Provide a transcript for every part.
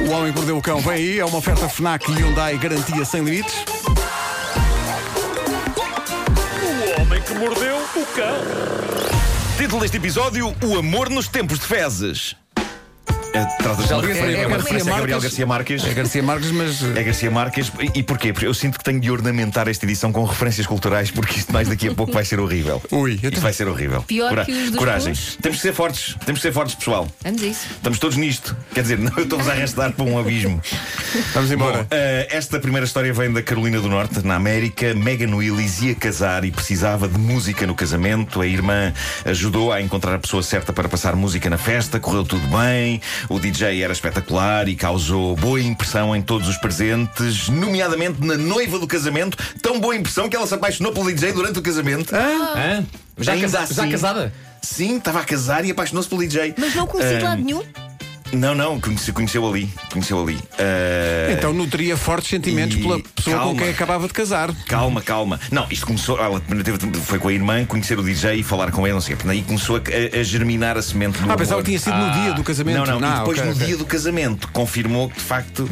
O Homem que Mordeu o Cão vem aí, é uma oferta FNAC Hyundai garantia sem limites. O homem que mordeu o cão. Título deste episódio: O amor nos tempos de fezes. É, esse referência- livro, é uma é referência a Gabriel Marques. Garcia Marques. É Garcia Marques, mas. É Garcia Marques. E, e porquê? Porque eu sinto que tenho de ornamentar esta edição com referências culturais, porque isto mais daqui a pouco vai ser horrível. Ui, Isto vai ser horrível. Pior que os dos Coragem. Temos que ser fortes. Temos que ser fortes, pessoal. Vamos a isso. Estamos todos nisto. Quer dizer, não, eu estou-vos a arrastar para um abismo. Vamos embora. Bom, eh, esta primeira história vem da Carolina do Norte, na América. Megan Willis ia casar e precisava de música no casamento. A irmã ajudou a encontrar a pessoa certa para passar música na festa. Correu tudo bem. O DJ era espetacular e causou boa impressão em todos os presentes, nomeadamente na noiva do casamento. Tão boa impressão que ela se apaixonou pelo DJ durante o casamento. Hã? Já, Ainda casa- já assim- casada? Sim, estava a casar e apaixonou-se pelo DJ. Mas não conheci de Ah, lado nenhum. Não, não, conheceu, conheceu ali. Conheceu ali. Ah, Então nutria fortes sentimentos e- pela pessoa com calma. quem acabava de casar. Calma, calma. Não, isto começou. Ela foi com a irmã conhecer o DJ e falar com ele, não sei. Aí começou a, a- a germinar a semente do Ah, pensava que tinha sido no dia do casamento. Não, não, e Ah, depois ok, no ok. dia do casamento confirmou que de facto.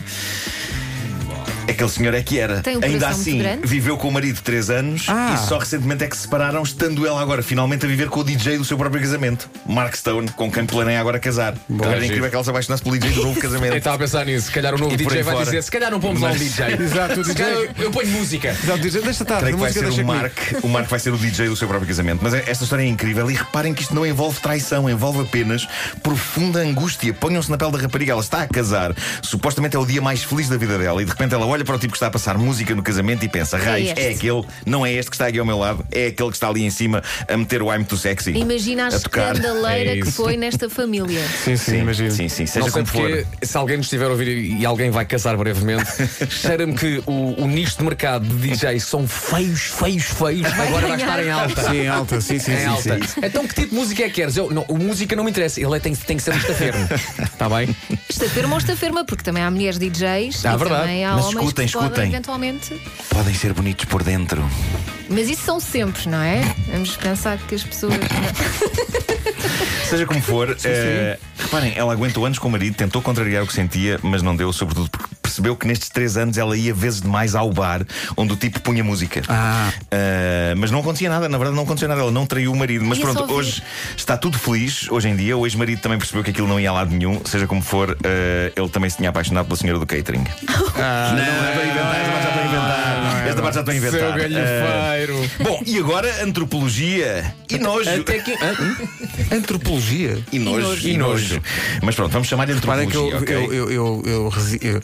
Aquele senhor é que era. Tem um Ainda assim, viveu com o marido três anos Ah. e só recentemente é que se separaram, estando ela agora finalmente a viver com o DJ do seu próprio casamento, Mark Stone, com quem planeia agora casar. Agora giro. é incrível que ela se apaixonasse pelo DJ do novo Eu casamento. estava a pensar nisso. Se calhar o novo E DJ vai fora. dizer: se calhar não pomos lá um Mas- DJ. Exato, o DJ. eu, eu ponho música. Exato, dizer, deixa estar, Creio que vai ser o comigo. Mark. O Mark vai ser o DJ do seu próprio casamento. Mas esta história é incrível. E reparem que isto não envolve traição, envolve apenas profunda angústia. Ponham-se na pele da rapariga. Ela está a casar. Supostamente é o dia mais feliz da vida dela. E de repente ela olha para o tipo que está a passar música no casamento e pensa: raios, este. é aquele, não é este que está aqui ao meu lado, é aquele que está ali em cima a meter o I'm too sexy. Imagina a a tocar. escandaleira É que foi nesta família. Sim, sim, imagino. Sim, sim, seja Não sei como for. porque, se alguém nos estiver a ouvir e alguém vai casar brevemente, cheira-me que o, o nicho de mercado de DJs são feios, feios, feios. Agora vai estar em alta. Sim, alta, sim, sim, Em sim, alta. sim. Então, que tipo de música é que queres? Eu, não, o música não me interessa, ele é- tem, tem que ser um estafermo. Está bem? Estaferma ou estaferma, porque também há mulheres DJs Ah, e verdade. também há Mas homens escutem, escutem. eventualmente. Podem ser bonitos por dentro. Mas isso são sempre, não é? Vamos pensar que as pessoas. Seja como for, eh, reparem, ela aguentou anos com o marido, tentou contrariar o que sentia, mas não deu, sobretudo porque percebeu que nestes três anos ela ia vezes demais ao bar onde o tipo punha música. Ah. Eh, mas não acontecia nada, na verdade não acontecia nada, ela não traiu o marido. Mas Ia pronto, hoje está tudo feliz, hoje em dia. O ex-marido também percebeu que aquilo não ia a lado nenhum, seja como for, eh, ele também se tinha apaixonado pela senhora do catering. Ah, não, é para inventar, esta parte já estou a inventar. Parte já estou a inventar. Seu galhofeiro. bom, e agora antropologia e nojo. Até que. Antropologia. E nojo. E nojo. Mas pronto, vamos chamar de antropologia. que eu, eu, eu, eu, eu, resi- eu-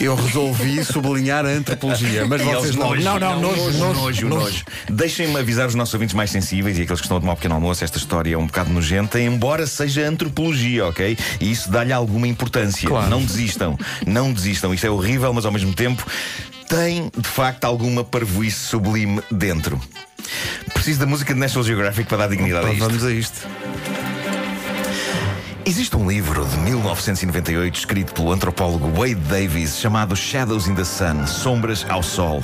eu resolvi sublinhar a antropologia, mas vocês não. Não, não, nojo, nojo, nojo, nojo. Deixem-me avisar os nossos ouvintes mais sensíveis e aqueles que estão a tomar um pequeno almoço. Esta história é um bocado nojenta, embora seja antropologia, ok? E isso dá-lhe alguma importância. Claro. Não desistam, não desistam. Isto é horrível, mas ao mesmo tempo tem de facto alguma parvoíce sublime dentro. Preciso da música de National Geographic para dar dignidade a isto. Vamos a isto. Existe um livro de 1998 escrito pelo antropólogo Wade Davis chamado Shadows in the Sun Sombras ao Sol.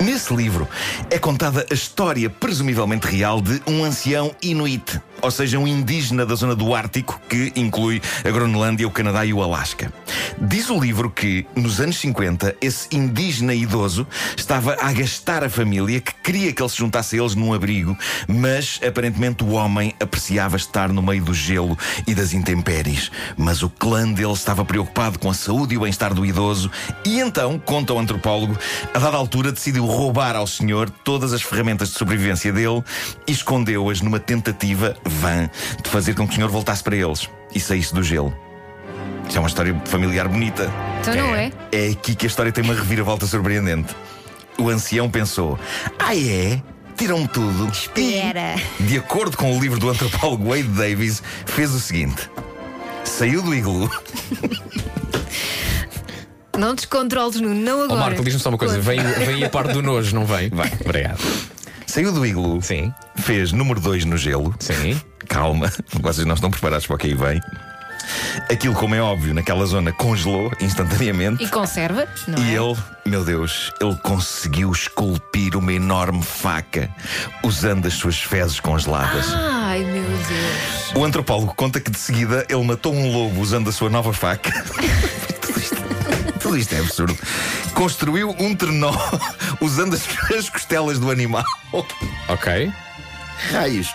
Nesse livro é contada a história presumivelmente real de um ancião inuit, ou seja, um indígena da zona do Ártico que inclui a Groenlândia, o Canadá e o Alasca. Diz o livro que, nos anos 50, esse indígena idoso estava a gastar a família que queria que ele se juntasse a eles num abrigo, mas aparentemente o homem apreciava estar no meio do gelo e das intempéries. Mas o clã dele estava preocupado com a saúde e o bem-estar do idoso e então, conta o antropólogo, a dada altura decidiu roubar ao senhor todas as ferramentas de sobrevivência dele e escondeu-as numa tentativa vã de fazer com que o senhor voltasse para eles e saísse do gelo. Isto é uma história familiar bonita. Então não é? É aqui que a história tem uma reviravolta surpreendente. O ancião pensou: Ah, é? Tiram-me tudo. Espera. E, de acordo com o livro do antropólogo Wade Davis, fez o seguinte: saiu do iglu, Não descontroles, Nuno, não Ó agora. Marco, diz-me só uma coisa: vem, vem a parte do nojo, não vem? Vai. Obrigado. saiu do iglu, Sim, fez número 2 no gelo. sim. Calma, vocês não estão preparados para o que aí vem. Aquilo, como é óbvio, naquela zona congelou instantaneamente. E conserva, não E é? ele, meu Deus, ele conseguiu esculpir uma enorme faca usando as suas fezes congeladas. Ai, meu Deus. O antropólogo conta que de seguida ele matou um lobo usando a sua nova faca. Tudo isto Tudo isto é absurdo. Construiu um trenó usando as, as costelas do animal. Ok. Raios.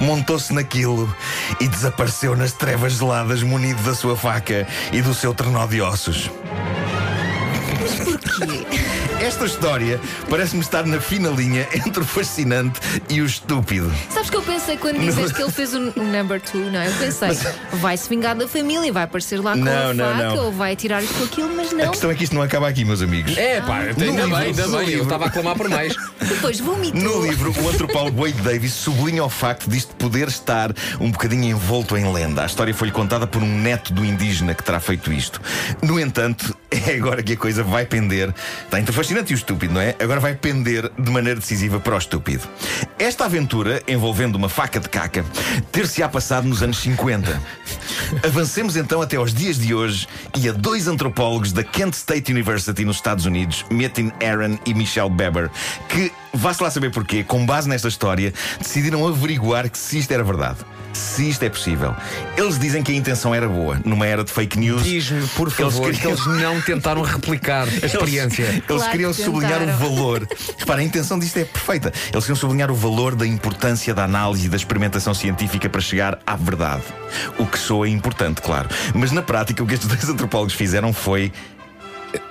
Montou-se naquilo e desapareceu nas trevas geladas, munido da sua faca e do seu trenó de ossos. Esta história parece-me estar na fina linha entre o fascinante e o estúpido. Sabes que eu pensei quando dizes que ele fez um number two, não é? Eu pensei, vai-se vingar da família, vai aparecer lá com Não, a não, faca não. ou vai tirar isto com aquilo, mas A não. questão é que isto não acaba aqui, meus amigos. É, pá, ainda livro, bem, ainda no bem. Eu livro. estava a clamar por mais. Depois vomitou. No livro, o antropólogo Wade Davis sublinha o facto disto poder estar um bocadinho envolto em lenda. A história foi-lhe contada por um neto do indígena que terá feito isto. No entanto, é agora que a coisa vai pender. Está entre o fascinante e o estúpido, não é? Agora vai pender de maneira decisiva para o estúpido. Esta aventura, envolvendo uma faca de caca, ter-se-á passado nos anos 50. Avancemos então até aos dias de hoje e a dois antropólogos da Kent State University nos Estados Unidos, Metin Aaron e Michelle Beber, que, vá-se lá saber porquê, com base nesta história, decidiram averiguar que se isto era verdade. Se isto é possível. Eles dizem que a intenção era boa, numa era de fake news. Diz-me, por favor, que queriam- eles não tentaram replicar a experiência. Eles, Claro queriam que sublinhar o valor. Repara, a intenção disto é perfeita. Eles queriam sublinhar o valor da importância da análise e da experimentação científica para chegar à verdade. O que soa importante, claro. Mas na prática, o que estes dois antropólogos fizeram foi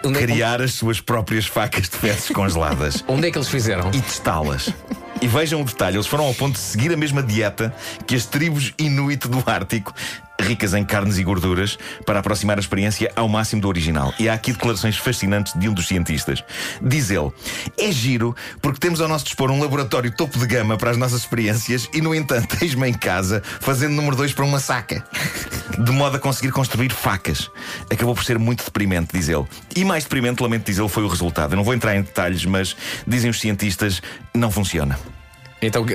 Onde é, criar as suas próprias facas de fezes congeladas onde é que eles fizeram? e testá-las. E vejam o detalhe: eles foram ao ponto de seguir a mesma dieta que as tribos inuit do Ártico, ricas em carnes e gorduras, para aproximar a experiência ao máximo do original. E há aqui declarações fascinantes de um dos cientistas. Diz ele: É giro porque temos ao nosso dispor um laboratório topo de gama para as nossas experiências e, no entanto, eis-me em casa fazendo número 2 para uma saca. De modo a conseguir construir facas. Acabou por ser muito deprimente, diz ele. E mais deprimente, lamento dizer, foi o resultado. Eu não vou entrar em detalhes, mas dizem os cientistas, não funciona. Então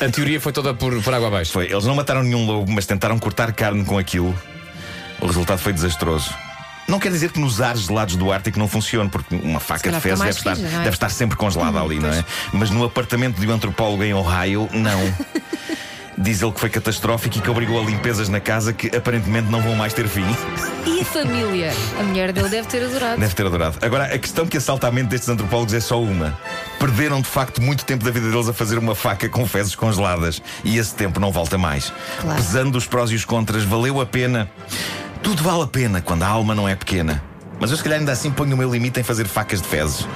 a teoria foi toda por, por água abaixo. Foi, eles não mataram nenhum lobo, mas tentaram cortar carne com aquilo. O resultado foi desastroso. Não quer dizer que nos ares gelados do Ártico não funcione, porque uma faca de fezes deve estar, é? deve estar sempre congelada ali, não é? Mas no apartamento de um antropólogo em Ohio, não. Diz ele que foi catastrófico e que obrigou a limpezas na casa que aparentemente não vão mais ter fim. E a família? A mulher dele deve ter adorado. Deve ter adorado. Agora, a questão que assalta a mente destes antropólogos é só uma. Perderam de facto muito tempo da vida deles a fazer uma faca com fezes congeladas. E esse tempo não volta mais. Claro. Pesando os prós e os contras, valeu a pena. Tudo vale a pena quando a alma não é pequena. Mas eu, se calhar, ainda assim ponho o meu limite em fazer facas de fezes.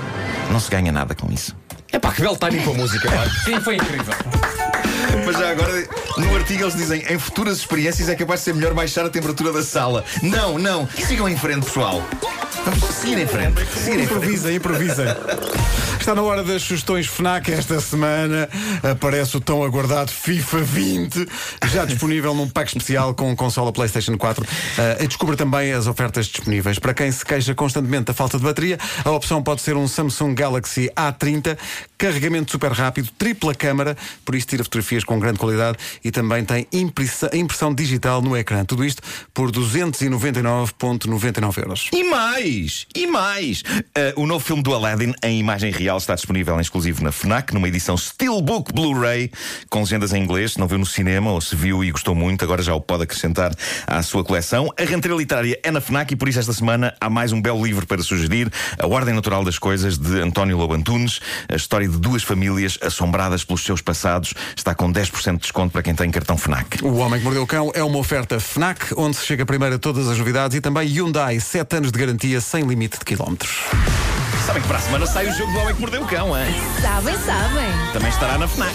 Não se ganha nada com isso. É pá, que belo timing com a música. pá. Sim, foi incrível. Mas já agora, no artigo eles dizem em futuras experiências é capaz de ser melhor baixar a temperatura da sala. Não, não. Sigam em frente, pessoal. Vamos seguir em frente. Seguir em frente. Improvisa, improvisa. Está na hora das sugestões FNAC esta semana. Aparece o tão aguardado FIFA 20, já disponível num pack especial com consola PlayStation 4. Uh, descubra também as ofertas disponíveis. Para quem se queixa constantemente da falta de bateria, a opção pode ser um Samsung Galaxy A30, carregamento super rápido, tripla câmara, por isso tira fotografias com grande qualidade e também tem impressão digital no ecrã. Tudo isto por 299,99 euros. E mais! E mais! Uh, o novo filme do Aladdin em imagem real está disponível em exclusivo na FNAC, numa edição Steelbook Blu-ray, com legendas em inglês. Se não viu no cinema ou se viu e gostou muito, agora já o pode acrescentar à sua coleção. A renteira literária é na FNAC e por isso esta semana há mais um belo livro para sugerir: A Ordem Natural das Coisas, de António Lobo Antunes. A história de duas famílias assombradas pelos seus passados. Está com 10% de desconto para quem tem cartão FNAC. O Homem que Mordeu o Cão é uma oferta FNAC, onde se chega primeiro a todas as novidades e também Hyundai, 7 anos de garantia sem limite de quilómetros. Sabem que para a semana sai o jogo do Homem que Mordeu o Cão, hein? Sabem, sabem. Também estará na FNAC.